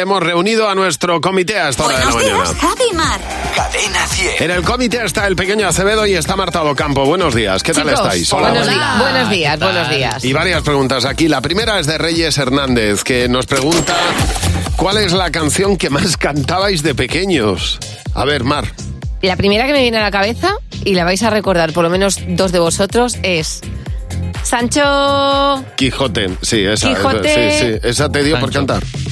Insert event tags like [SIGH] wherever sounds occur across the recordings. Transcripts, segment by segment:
Hemos reunido a nuestro comité a esta hora de la Buenos mañana. días, Javi Mar. Cadena 100. En el comité está el pequeño Acevedo y está Marta Docampo. Buenos días, ¿qué tal Chicos, estáis? buenos, buenos días, buenos días, buenos días. Y varias preguntas aquí. La primera es de Reyes Hernández, que nos pregunta ¿cuál es la canción que más cantabais de pequeños? A ver, Mar. La primera que me viene a la cabeza, y la vais a recordar por lo menos dos de vosotros, es Sancho... Quijote, sí, esa. Quijote. esa- sí, sí, esa te dio por Sancho. cantar.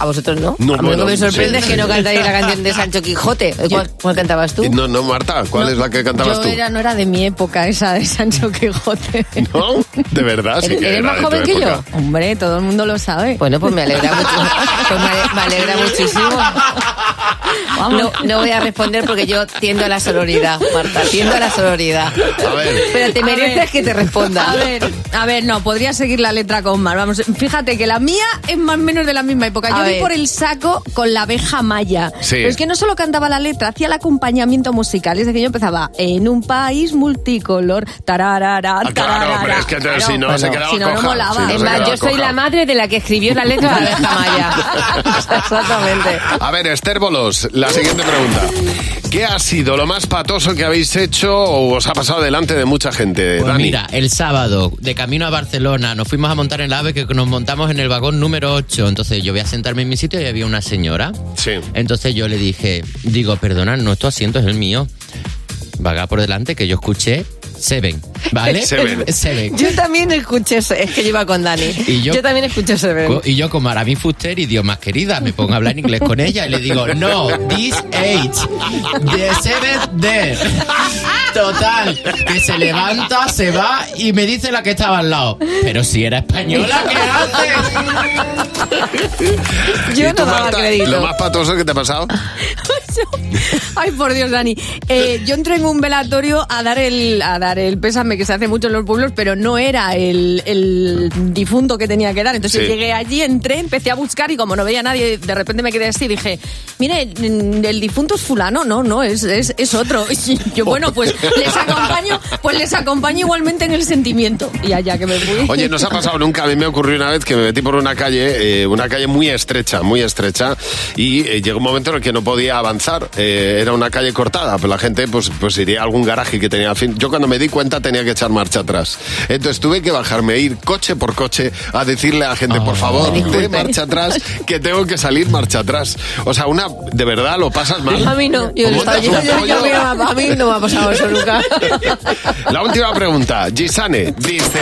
A vosotros no. No, a mí bueno, lo que me sorprende sí. es que no cantáis la canción de Sancho Quijote. [LAUGHS] ¿Cuál, cuál cantabas tú? No, no, Marta, ¿cuál es la que cantabas Yo tú? era, no era de mi época esa de Sancho Quijote. [LAUGHS] ¿No? De verdad, sí ¿Eres- que eres era más joven que época. Hombre, todo el mundo lo sabe. Bueno, pues me alegra mucho. [LAUGHS] Pues me, ale- me alegra muchísimo. No, no voy a responder porque yo tiendo a la sororidad, Marta, tiendo a la sororidad. A ver. Pero te mereces ver. que te responda. A ver, a ver, no, podría seguir la letra con Mar. Vamos, fíjate que la mía es más o menos de la misma época. Yo por el saco con la abeja maya. Sí. Pero es que no solo cantaba la letra, hacía el acompañamiento musical. Es decir, yo empezaba en un país multicolor. Tararara, Ah, claro, tararara. pero es que Claro. si no Bueno, se quedaba si no, no coja. molaba. si no Es más, yo soy coja. la madre de la que escribió la letra de la abeja maya. [LAUGHS] [LAUGHS] Exactamente. A ver, Esther Bolos, la siguiente pregunta. ¿Qué ha sido lo más patoso que habéis hecho o os ha pasado delante de mucha gente? Pues Dani? mira, el sábado, de camino a Barcelona, nos fuimos a montar en el AVE que nos montamos en el vagón número 8. Entonces yo voy a sentarme en mi sitio y había una señora. Sí. Entonces yo le dije, digo, perdona, no, tu asiento es el mío. Vaga por delante que yo escuché Seven, ¿vale? [LAUGHS] Seven. [LAUGHS] Seven. Yo también escuché eso, es que yo iba con Dani. Y yo- también escuché. Co- Y yo como Aramin Fuster y Dios más querida, me pongo a hablar en inglés con ella y le digo, no, this age, the seventh there. Total, que se levanta, se va y me dice la que estaba al lado. Pero si era española, ¿qué hace? Yo ¿Y tú, no daba crédito. ¿Lo más patoso que te ha pasado? [LAUGHS] [LAUGHS] Ay, por Dios, Dani. Eh, yo entré en un velatorio a dar el a dar el pésame que se hace mucho en los pueblos, pero no era el, el difunto que tenía que dar. Entonces Sí. llegué allí, entré, empecé a buscar y como no veía a nadie, de repente me quedé así y dije, mire, mm, el difunto es fulano, no, no, es, es, es otro. [LAUGHS] Y yo, bueno, pues les acompaño, pues les acompaño igualmente en el sentimiento. Y allá que me fui. Oye, no se ha pasado nunca. A mí me ocurrió una vez que me metí por una calle, eh, una calle muy estrecha, muy estrecha, y eh, llegó un momento en el que no podía avanzar. Eh, era una calle cortada, pues la gente pues, pues iría a algún garaje que tenía al fin. Yo cuando me di cuenta tenía que echar marcha atrás. Entonces tuve que bajarme, ir coche por coche a decirle a la gente, por favor, de marcha atrás, que tengo que salir marcha atrás. O sea, una, de verdad, lo pasas mal. A mí no, yo, ¿Cómo estaba- te hace yo- yo- yo- a mí no me ha pasado eso nunca. [LAUGHS] La última pregunta. Gisane dice,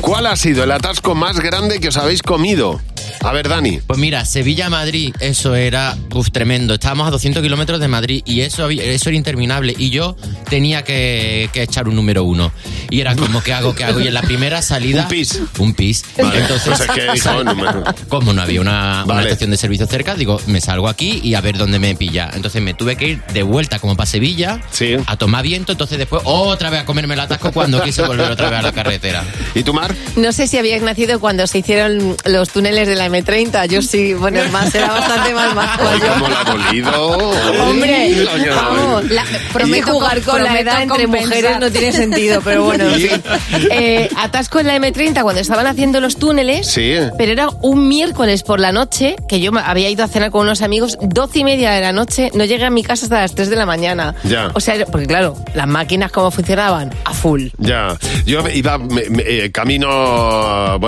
¿cuál ha sido el atasco más grande que os habéis comido? A ver, Dani. Pues mira, Sevilla-Madrid, eso era uf, tremendo. Estábamos a 200 kilómetros de Madrid y eso, eso era interminable. Y yo tenía que, que echar un número uno. Y era como, ¿qué hago? ¿Qué hago? Y en la primera salida... Un pis. Un pis. Vale, Entonces, pues es que dijo, no me- como no había una, una Vale. estación de servicio cerca, digo, me salgo aquí y a ver dónde me pilla. Entonces me tuve que ir de vuelta como para Sevilla Sí. a tomar viento. Entonces después otra vez a comerme el atasco cuando quise volver otra vez a la carretera. ¿Y tú, Mar? No sé si habías nacido cuando se hicieron los túneles de la M30. Yo sí, bueno, es más, era bastante más más. ¿Cómo la ha dolido? Hombre, la- vamos, la- prometo jugar con la edad entre compensar. mujeres no tiene sentido, pero bueno, en fin. Eh, atasco en la M30 cuando estaban haciendo los túneles, Sí. pero era un miércoles por la noche, que yo me había ido a cenar con unos amigos, doce y media de la noche, no llegué a mi casa hasta las 3 de la mañana. Ya. O sea, porque claro, las máquinas cómo funcionaban, a full. Ya, yo iba me- me- eh, camino,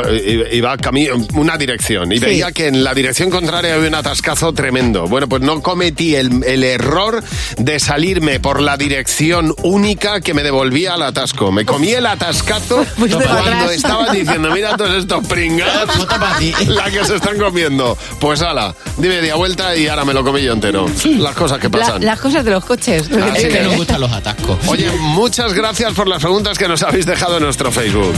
iba camino una dirección y Sí. veía que en la dirección contraria había un atascazo tremendo. Bueno, pues no cometí el, el error de salirme por la dirección única que me devolvía al atasco. Me comí el atascazo [LAUGHS] cuando atrás. estaban diciendo, mira todos estos pringados, [LAUGHS] [LAUGHS] la que se están comiendo. Pues ala, di media vuelta y ahora me lo comí yo entero. Las cosas que La- pasan. las cosas de los coches. Así Es que que- nos gustan los atascos. Oye, muchas gracias por las preguntas que nos habéis dejado en nuestro Facebook.